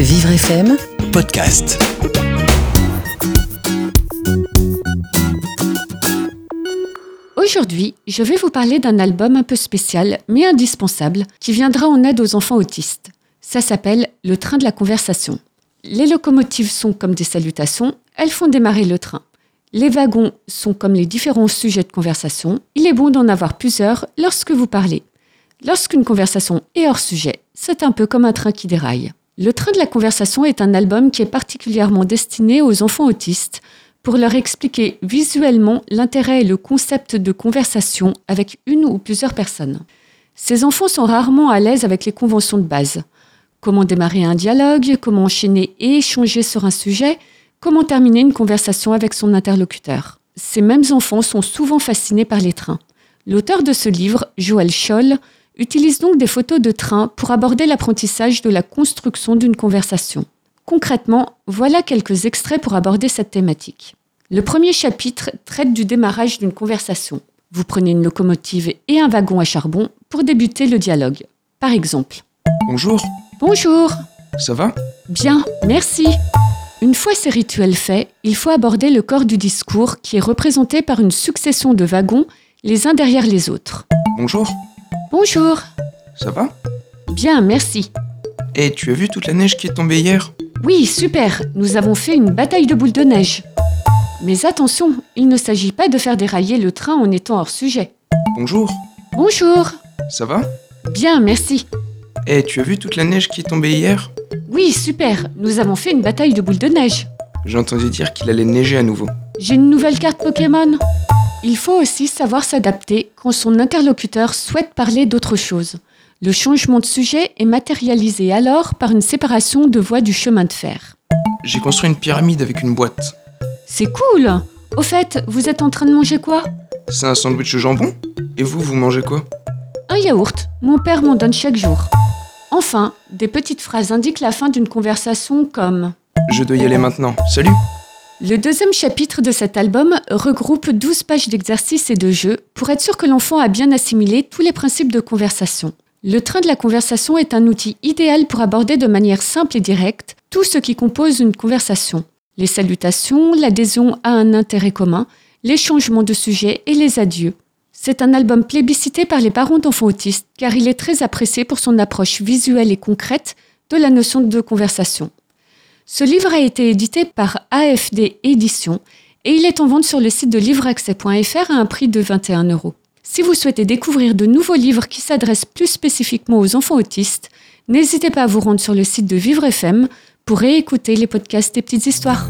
Vivre FM podcast. Aujourd'hui, je vais vous parler d'un album un peu spécial, mais indispensable, qui viendra en aide aux enfants autistes. Ça s'appelle Le train de la conversation. Les locomotives sont comme des salutations, elles font démarrer le train. Les wagons sont comme les différents sujets de conversation. Il est bon d'en avoir plusieurs lorsque vous parlez. Lorsqu'une conversation est hors sujet, c'est un peu comme un train qui déraille. Le train de la conversation est un album qui est particulièrement destiné aux enfants autistes pour leur expliquer visuellement l'intérêt et le concept de conversation avec une ou plusieurs personnes. Ces enfants sont rarement à l'aise avec les conventions de base. Comment démarrer un dialogue, comment enchaîner et échanger sur un sujet, comment terminer une conversation avec son interlocuteur. Ces mêmes enfants sont souvent fascinés par les trains. L'auteur de ce livre, Joël Scholl, utilise donc des photos de trains pour aborder l'apprentissage de la construction d'une conversation. Concrètement, voilà quelques extraits pour aborder cette thématique. Le premier chapitre traite du démarrage d'une conversation. Vous prenez une locomotive et un wagon à charbon pour débuter le dialogue. Par exemple, Bonjour, Bonjour ça va? Bien, merci Une fois ces rituels faits, il faut aborder le corps du discours qui est représenté par une succession de wagons les uns derrière les autres. Bonjour, Bonjour ça va? Bien, merci. Eh, tu as vu toute la neige qui est tombée hier? Oui, super, nous avons fait une bataille de boules de neige. Mais attention, il ne s'agit pas de faire dérailler le train en étant hors sujet. Bonjour, Bonjour ça va? Bien, merci. Eh, tu as vu toute la neige qui est tombée hier? Oui, super, nous avons fait une bataille de boules de neige. J'ai entendu dire qu'il allait neiger à nouveau. J'ai une nouvelle carte Pokémon. Il faut aussi savoir s'adapter quand son interlocuteur souhaite parler d'autre chose. Le changement de sujet est matérialisé alors par une séparation de voies du chemin de fer. J'ai construit une pyramide avec une boîte. C'est cool Au fait, vous êtes en train de manger quoi? C'est un sandwich au jambon Et vous, vous mangez quoi? Un yaourt. Mon père m'en donne chaque jour. Enfin, des petites phrases indiquent la fin d'une conversation comme Je dois y aller maintenant. Salut Le deuxième chapitre de cet album regroupe 12 pages d'exercices et de jeux pour être sûr que l'enfant a bien assimilé tous les principes de conversation. Le train de la conversation est un outil idéal pour aborder de manière simple et directe tout ce qui compose une conversation. Les salutations, l'adhésion à un intérêt commun, les changements de sujet et les adieux. C'est un album plébiscité par les parents d'enfants autistes car il est très apprécié pour son approche visuelle et concrète de la notion de conversation. Ce livre a été édité par AFD Éditions et il est en vente sur le site de livreaccès.fr à un prix de 21 euros. Si vous souhaitez découvrir de nouveaux livres qui s'adressent plus spécifiquement aux enfants autistes, n'hésitez pas à vous rendre sur le site de Vivre FM pour réécouter les podcasts des petites histoires.